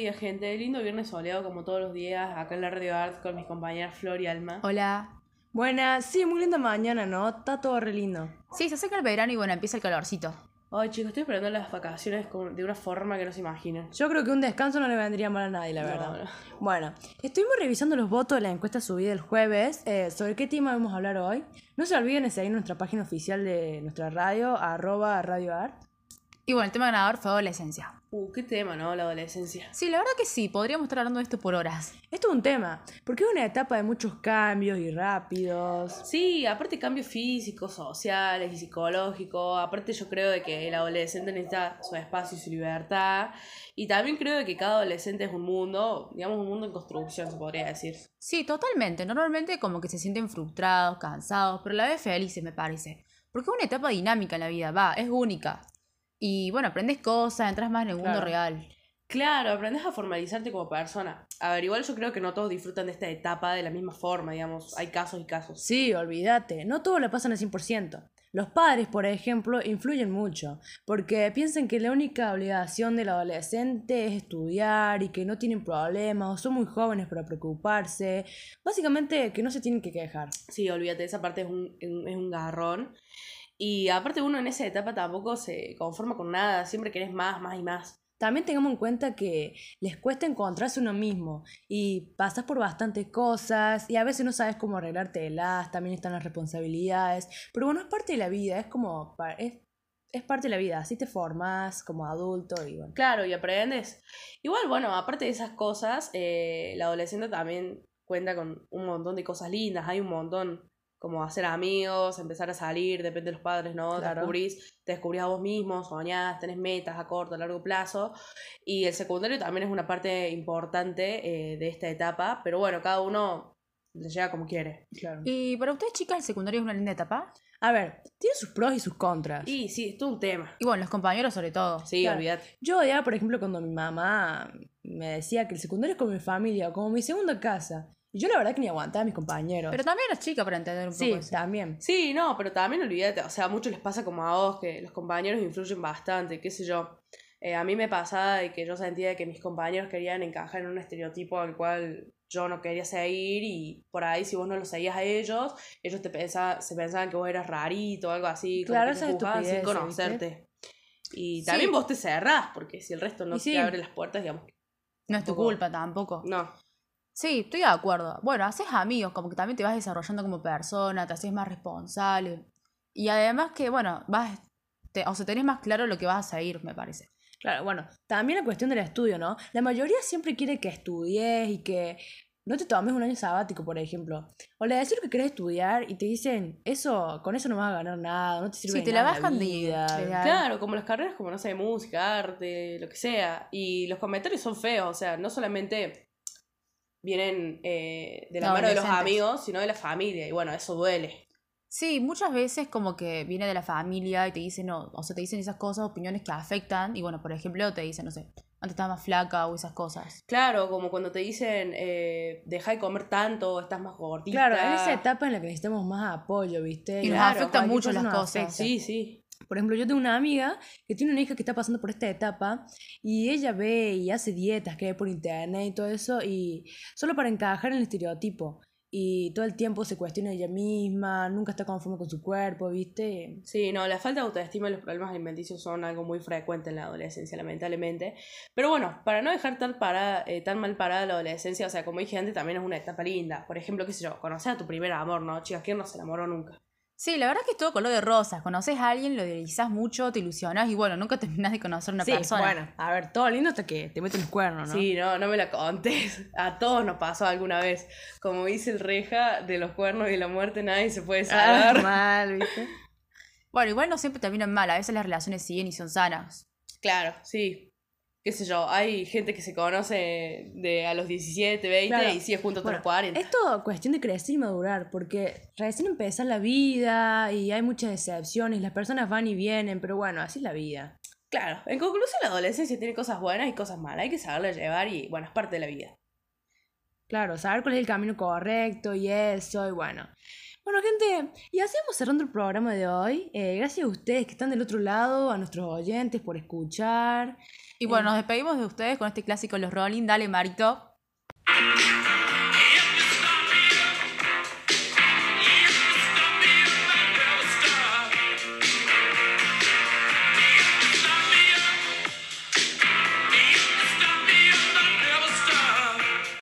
Días, gente. Lindo viernes soleado como todos los días acá en la Radio Art con mis compañeras Flor y Alma. Hola. Buenas, sí, muy linda mañana, ¿no? Está todo re lindo. Sí, se acerca el verano y bueno, empieza el calorcito. Ay, chicos, estoy esperando las vacaciones con- de una forma que no se imaginan. Yo creo que un descanso no le vendría mal a nadie, la verdad. no. Bueno, estuvimos revisando los votos de la encuesta subida el jueves. eh, ¿Sobre qué tema vamos a hablar hoy? No se olviden de seguir nuestra página oficial de nuestra radio, arroba Radio Art. Y bueno, el tema ganador fue adolescencia. Uh, qué tema, ¿no? La adolescencia. Sí, la verdad que sí, podríamos estar hablando de esto por horas. Esto es un tema, porque es una etapa de muchos cambios y rápidos. Sí, aparte cambios físicos, sociales y psicológicos. Aparte yo creo de que el adolescente necesita su espacio y su libertad. Y también creo de que cada adolescente es un mundo, digamos un mundo en construcción, se podría decir. Sí, totalmente. Normalmente como que se sienten frustrados, cansados, pero a la vez felices, me parece. Porque es una etapa dinámica en la vida, va, es única. Y bueno, aprendes cosas, entras más en el mundo Claro. real. Claro, aprendes a formalizarte como persona. A ver, igual yo creo que no todos disfrutan de esta etapa de la misma forma, digamos. Hay casos y casos. Sí, olvídate, no todo lo pasan al 100%. Los padres, por ejemplo, influyen mucho, porque piensan que la única obligación del adolescente es estudiar y que no tienen problemas o son muy jóvenes para preocuparse. Básicamente que no se tienen que quejar. Sí, olvídate, esa parte es un, un- es un garrón. Y aparte uno en esa etapa tampoco se conforma con nada, siempre querés más, más y más. También tengamos en cuenta que les cuesta encontrarse uno mismo y pasas por bastantes cosas y a veces no sabes cómo arreglártelas, también están las responsabilidades, pero bueno, es parte de la vida, es como, es, es parte de la vida, así te formas como adulto y bueno. Claro, y aprendes. Igual, bueno, aparte de esas cosas, eh, la adolescente también cuenta con un montón de cosas lindas, hay un montón como hacer amigos, empezar a salir, depende de los padres, ¿no? Te Claro. descubrís, te descubrís a vos mismo, soñás, tenés metas a corto, a largo plazo. Y el secundario también es una parte importante eh, de esta etapa, pero bueno, cada uno le llega como quiere. Claro. Y para ustedes, chicas, el secundario es una linda etapa. A ver, tiene sus pros y sus contras. Y sí, es todo un tema. Y bueno, los compañeros sobre todo. Sí, Claro. olvídate. Yo odiaba, por ejemplo, cuando mi mamá me decía que el secundario es como mi familia, como mi segunda casa. Y yo la verdad que ni aguantaba a mis compañeros. Pero también eras chica para entender un sí, poco eso. también. Sí, no, pero también olvídate, o sea, a muchos les pasa como a vos, que los compañeros influyen bastante, qué sé yo. Eh, a mí me pasaba de que yo sentía que mis compañeros querían encajar en un estereotipo al cual yo no quería seguir y por ahí si vos no lo seguías a ellos, ellos te pensa- se pensaban que vos eras rarito o algo así, como Claro, que te sin conocerte. Y Sí. también vos te cerrás, porque si el resto no sí. te abre las puertas, digamos, No es tu culpa tampoco. no. Sí, estoy de acuerdo. Bueno, haces amigos, como que también te vas desarrollando como persona, te haces más responsable. Y además que, bueno, vas, te- o sea, tenés más claro lo que vas a seguir, me parece. Claro, bueno, también la cuestión del estudio, ¿no? La mayoría siempre quiere que estudies y que no te tomes un año sabático, por ejemplo. O le decís lo que querés estudiar y te dicen, eso, con eso no vas a ganar nada, no te sirve Sí, te la nada bajan de- vida. de- Claro, como las carreras, como no sé, música, arte, lo que sea. Y los comentarios son feos, o sea, no solamente vienen eh, de la No, mano de los amigos, sino de la familia. Y bueno, eso duele. Sí, muchas veces como que viene de la familia y te dicen, no, o sea, te dicen esas cosas, opiniones que afectan. Y bueno, por ejemplo, te dicen, no sé, antes estabas más flaca o esas cosas. Claro, como cuando te dicen, eh, deja de comer tanto, estás más gordita. Claro, en esa etapa en la que necesitamos más apoyo, ¿viste? Y nos Claro, afectan cualquier mucho las nos cosas. afecta. Sí, sí. Por ejemplo, yo tengo una amiga que tiene una hija que está pasando por esta etapa y ella ve y hace dietas que ve por internet y todo eso y solo para encajar en el estereotipo y todo el tiempo se cuestiona ella misma, nunca está conforme con su cuerpo, ¿viste? Sí, no, la falta de autoestima y los problemas alimenticios son algo muy frecuente en la adolescencia, lamentablemente. Pero bueno, para no dejar tan, eh, tan mal parada la adolescencia, o sea, como dije antes, también es una etapa linda. Por ejemplo, qué sé yo, conocer a tu primer amor, ¿no? Chicas, ¿quién no se enamoró nunca? Sí, la verdad es que es todo color de rosas. Conoces a alguien, lo idealizás mucho, te ilusionas y bueno, nunca terminás de conocer a una sí, persona. bueno, a ver, todo lindo hasta que te meten los cuernos, ¿no? Sí, no, no me la contes. A todos nos pasó alguna vez. Como dice el reja, de los cuernos y la muerte nadie se puede Ah, salvar. mal, ¿viste? Bueno, igual no siempre terminan mal, a veces las relaciones siguen y son sanas. claro, sí. Qué sé yo, hay gente que se conoce de a los 17, 20 Claro. y sigue junto hasta Bueno, los 40. Es todo cuestión de crecer y madurar, porque recién empieza la vida y hay muchas decepciones, las personas van y vienen, pero bueno, así es la vida. Claro, en conclusión la adolescencia tiene cosas buenas y cosas malas, hay que saberla llevar y bueno, es parte de la vida. Claro, saber cuál es el camino correcto y eso, y bueno. Bueno, gente, y así vamos cerrando el programa de hoy. Eh, gracias a ustedes que están del otro lado, a nuestros oyentes por escuchar. Y bueno, nos despedimos de ustedes con este clásico Los Rolling. Dale, Marito.